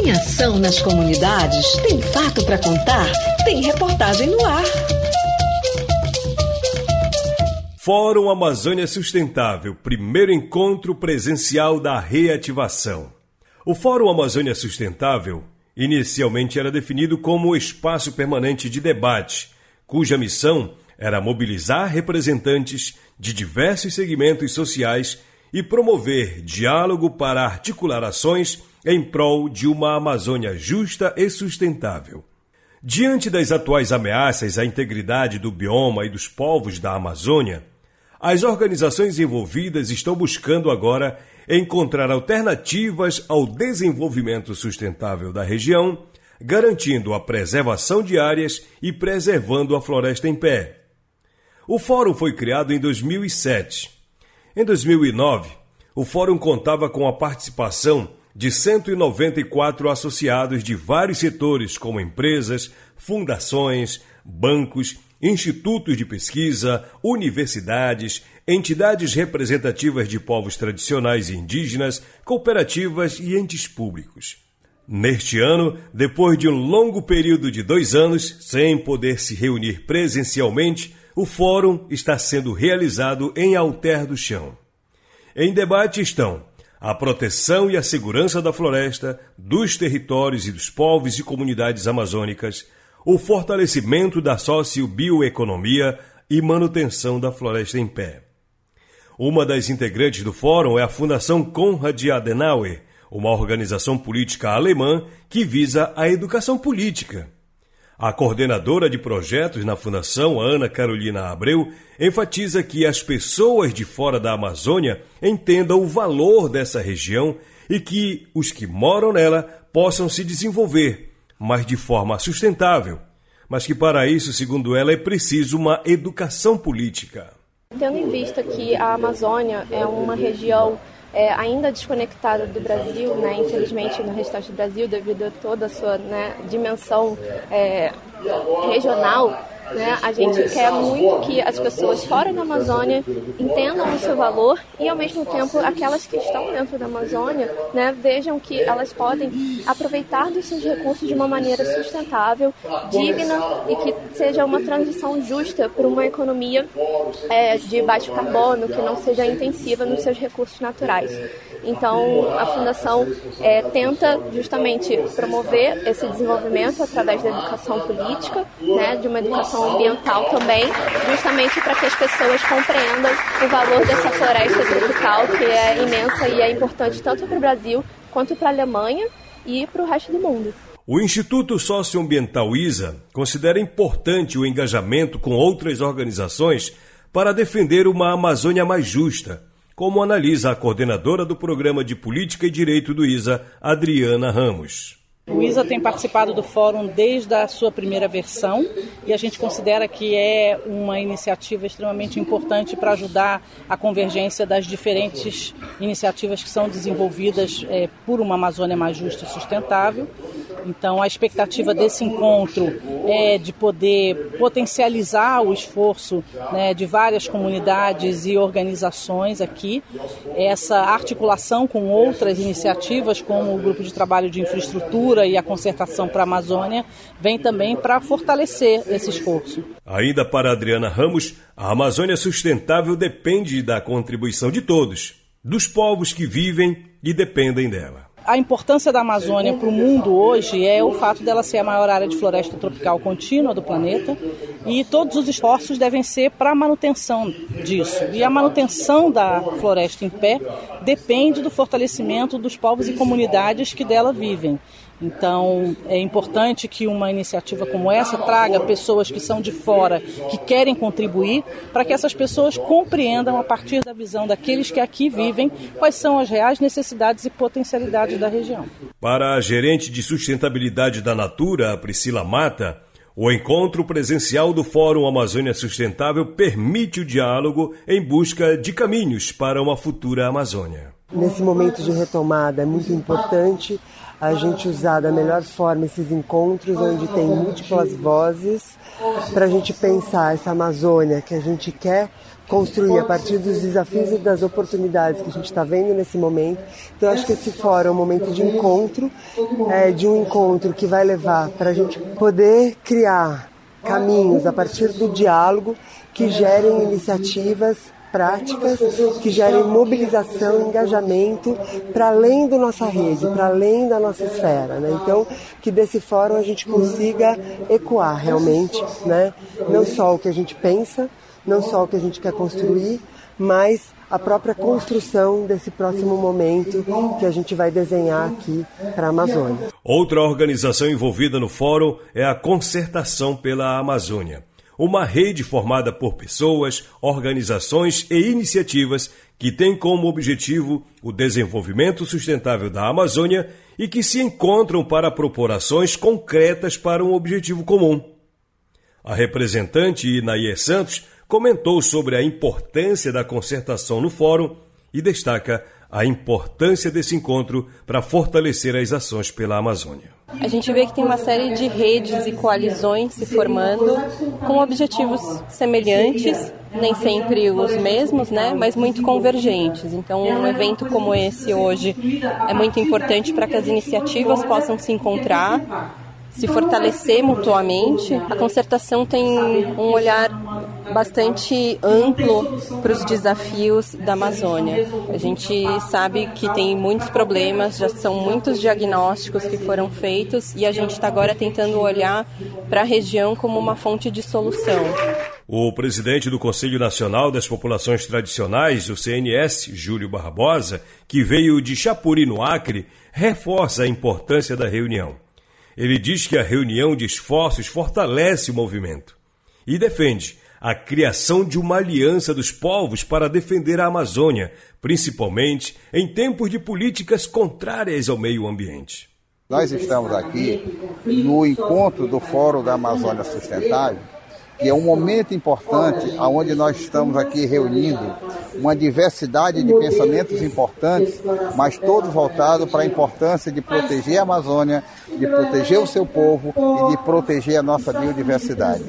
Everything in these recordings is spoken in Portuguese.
Tem ação nas comunidades? Tem fato para contar? Tem reportagem no ar. Fórum Amazônia Sustentável, primeiro encontro presencial da reativação. O Fórum Amazônia Sustentável inicialmente era definido como espaço permanente de debate, cuja missão era mobilizar representantes de diversos segmentos sociais e promover diálogo para articular ações em prol de uma Amazônia justa e sustentável. Diante das atuais ameaças à integridade do bioma e dos povos da Amazônia, as organizações envolvidas estão buscando agora encontrar alternativas ao desenvolvimento sustentável da região, garantindo a preservação de áreas e preservando a floresta em pé. O fórum foi criado em 2007. Em 2009, o fórum contava com a participação de 194 associados de vários setores, como empresas, fundações, bancos, institutos de pesquisa, universidades, entidades representativas de povos tradicionais e indígenas, cooperativas e entes públicos. Neste ano, depois de um longo período de dois anos sem poder se reunir presencialmente, o fórum está sendo realizado em Alter do Chão. Em debate estão a proteção e a segurança da floresta, dos territórios e dos povos e comunidades amazônicas, o fortalecimento da sociobioeconomia e manutenção da floresta em pé. Uma das integrantes do fórum é a Fundação Konrad Adenauer, uma organização política alemã que visa a educação política. A coordenadora de projetos na Fundação, Ana Carolina Abreu, enfatiza que as pessoas de fora da Amazônia entendam o valor dessa região e que os que moram nela possam se desenvolver, mas de forma sustentável. Mas que para isso, segundo ela, é preciso uma educação política. Tendo em vista que a Amazônia é uma região é, ainda desconectada do Brasil, né, infelizmente no restante do Brasil, devido a toda a sua né, dimensão é, regional, né? A gente quer muito que as pessoas fora da Amazônia entendam o seu valor e, ao mesmo tempo, aquelas que estão dentro da Amazônia né, vejam que elas podem aproveitar dos seus recursos de uma maneira sustentável, digna e que seja uma transição justa para uma economia é, de baixo carbono, que não seja intensiva nos seus recursos naturais. Então, a Fundação é, tenta justamente promover esse desenvolvimento através da educação política, né, de uma educação ambiental também, justamente para que as pessoas compreendam o valor dessa floresta tropical, que é imensa e é importante tanto para o Brasil quanto para a Alemanha e para o resto do mundo. O Instituto Socioambiental ISA considera importante o engajamento com outras organizações para defender uma Amazônia mais justa como analisa a coordenadora do Programa de Política e Direito do ISA, Adriana Ramos. O ISA tem participado do fórum desde a sua primeira versão e a gente considera que é uma iniciativa extremamente importante para ajudar a convergência das diferentes iniciativas que são desenvolvidas é, por uma Amazônia mais justa e sustentável. Então, a expectativa desse encontro é de poder potencializar o esforço né, de várias comunidades e organizações aqui, essa articulação com outras iniciativas, como o Grupo de Trabalho de Infraestrutura e a Concertação para a Amazônia, vem também para fortalecer esse esforço. Ainda para Adriana Ramos, a Amazônia sustentável depende da contribuição de todos, dos povos que vivem e dependem dela a importância da Amazônia para o mundo hoje é o fato dela ser a maior área de floresta tropical contínua do planeta e todos os esforços devem ser para a manutenção disso. E a manutenção da floresta em pé depende do fortalecimento dos povos e comunidades que dela vivem. Então, é importante que uma iniciativa como essa traga pessoas que são de fora, que querem contribuir, para que essas pessoas compreendam, a partir da visão daqueles que aqui vivem, quais são as reais necessidades e potencialidades da região. Para a gerente de sustentabilidade da Natura, Priscila Mata, o encontro presencial do Fórum Amazônia Sustentável permite o diálogo em busca de caminhos para uma futura Amazônia. Nesse momento de retomada é muito importante a gente usar da melhor forma esses encontros onde tem múltiplas vozes para a gente pensar essa Amazônia que a gente quer construir a partir dos desafios e das oportunidades que a gente está vendo nesse momento. Então, acho que esse fórum é um momento de encontro, é, de um encontro que vai levar para a gente poder criar caminhos a partir do diálogo que gerem iniciativas práticas que gerem mobilização, engajamento para além da nossa rede, para além da nossa esfera. Né? Então, que desse fórum a gente consiga ecoar realmente, né? não só o que a gente pensa, não só o que a gente quer construir, mas a própria construção desse próximo momento que a gente vai desenhar aqui para a Amazônia. Outra organização envolvida no fórum é a Concertação pela Amazônia uma rede formada por pessoas, organizações e iniciativas que tem como objetivo o desenvolvimento sustentável da Amazônia e que se encontram para propor ações concretas para um objetivo comum. A representante Inaie Santos comentou sobre a importância da concertação no fórum e destaca a importância desse encontro para fortalecer as ações pela Amazônia. A gente vê que tem uma série de redes e coalizões se formando com objetivos semelhantes, nem sempre os mesmos, né, mas muito convergentes. Então, um evento como esse hoje é muito importante para que as iniciativas possam se encontrar se fortalecer mutuamente. A concertação tem um olhar bastante amplo para os desafios da Amazônia. A gente sabe que tem muitos problemas, já são muitos diagnósticos que foram feitos e a gente está agora tentando olhar para a região como uma fonte de solução. O presidente do Conselho Nacional das Populações Tradicionais, o CNS, Júlio Barbosa, que veio de Chapuri, no Acre, reforça a importância da reunião. Ele diz que a reunião de esforços fortalece o movimento e defende a criação de uma aliança dos povos para defender a Amazônia, principalmente em tempos de políticas contrárias ao meio ambiente. Nós estamos aqui no encontro do Fórum da Amazônia Sustentável que é um momento importante onde nós estamos aqui reunindo uma diversidade de pensamentos importantes, mas todos voltados para a importância de proteger a Amazônia, de proteger o seu povo e de proteger a nossa biodiversidade.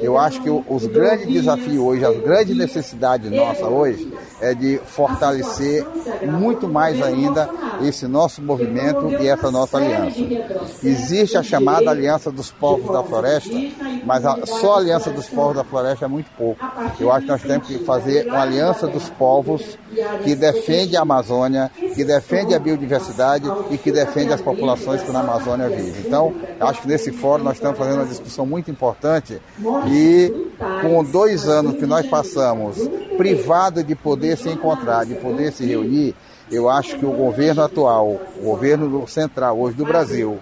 Eu acho que os grandes desafios hoje, as grandes necessidades nossa hoje, é de fortalecer muito mais ainda esse nosso movimento e essa nossa aliança. Existe a chamada Aliança dos Povos da Floresta, mas a, só a Aliança dos Povos da Floresta é muito pouco. Eu acho que nós temos que fazer uma Aliança dos Povos que defende a Amazônia, que defende a biodiversidade e que defende as populações que na Amazônia vivem. Então, acho que nesse fórum nós estamos fazendo uma discussão muito importante e com dois anos que nós passamos privado de poder se encontrar, de poder se reunir, eu acho que o governo atual, o governo central hoje do Brasil,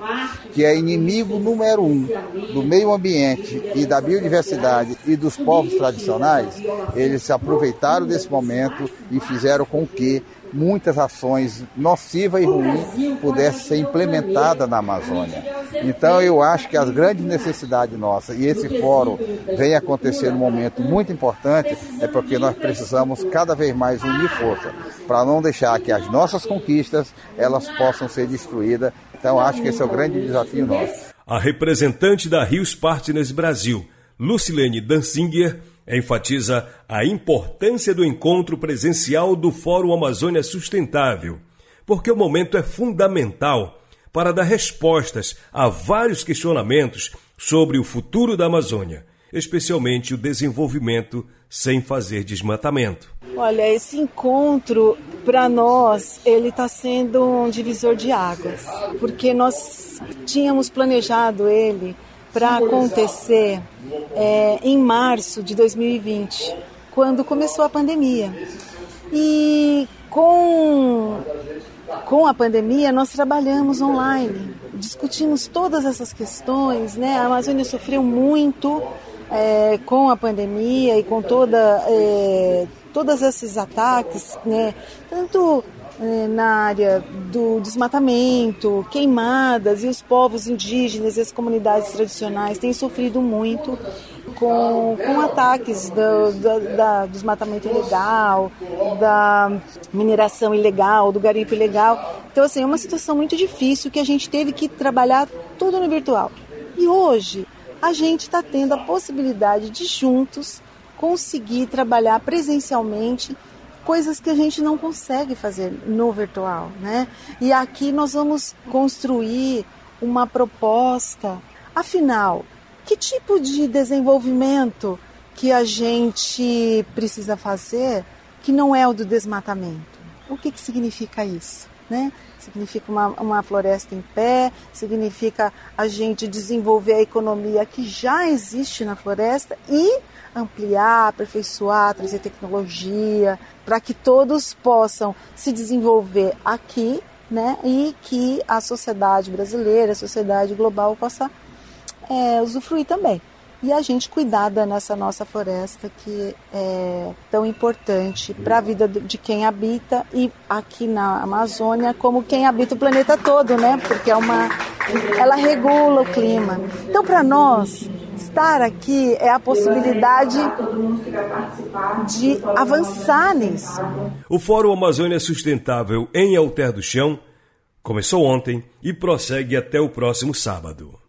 que é inimigo número um do meio ambiente e da biodiversidade e dos povos tradicionais, eles se aproveitaram desse momento e fizeram com que muitas ações nocivas e ruins pudessem ser implementadas na Amazônia. Então eu acho que as grandes necessidades nossas, e esse fórum vem acontecer num momento muito importante, é porque nós precisamos cada vez mais unir força, para não deixar que as nossas conquistas elas possam ser destruídas. Então acho que esse é o grande desafio nosso. A representante da Rios Partners Brasil, Lucilene Dansinger, enfatiza a importância do encontro presencial do Fórum Amazônia Sustentável, porque o momento é fundamental para dar respostas a vários questionamentos sobre o futuro da Amazônia, especialmente o desenvolvimento sem fazer desmatamento. Olha, esse encontro para nós ele está sendo um divisor de águas, porque nós tínhamos planejado ele para acontecer é, em março de 2020, quando começou a pandemia. E com, com a pandemia, nós trabalhamos online, discutimos todas essas questões. Né? A Amazônia sofreu muito é, com a pandemia e com toda, é, todos esses ataques, né? tanto na área do desmatamento, queimadas e os povos indígenas e as comunidades tradicionais têm sofrido muito. com, com ataques do, do da, desmatamento ilegal, da mineração ilegal, do garimpo ilegal. Então, assim, é uma situação muito difícil que a gente teve que trabalhar tudo no virtual. E hoje a gente está tendo a possibilidade de juntos conseguir trabalhar presencialmente coisas que a gente não consegue fazer no virtual, né? E aqui nós vamos construir uma proposta. Afinal, que tipo de desenvolvimento que a gente precisa fazer que não é o do desmatamento? O que, que significa isso? Né? Significa uma, uma floresta em pé, significa a gente desenvolver a economia que já existe na floresta e ampliar, aperfeiçoar, trazer tecnologia, para que todos possam se desenvolver aqui, né? E que a sociedade brasileira, a sociedade global possa é, usufruir também. E a gente cuidar da nessa nossa floresta que é tão importante para a vida de quem habita e aqui na Amazônia, como quem habita o planeta todo, né? Porque é uma, ela regula o clima. Então, para nós, estar aqui é a possibilidade de avançar nisso. O Fórum Amazônia Sustentável em Alter do Chão começou ontem e prossegue até o próximo sábado.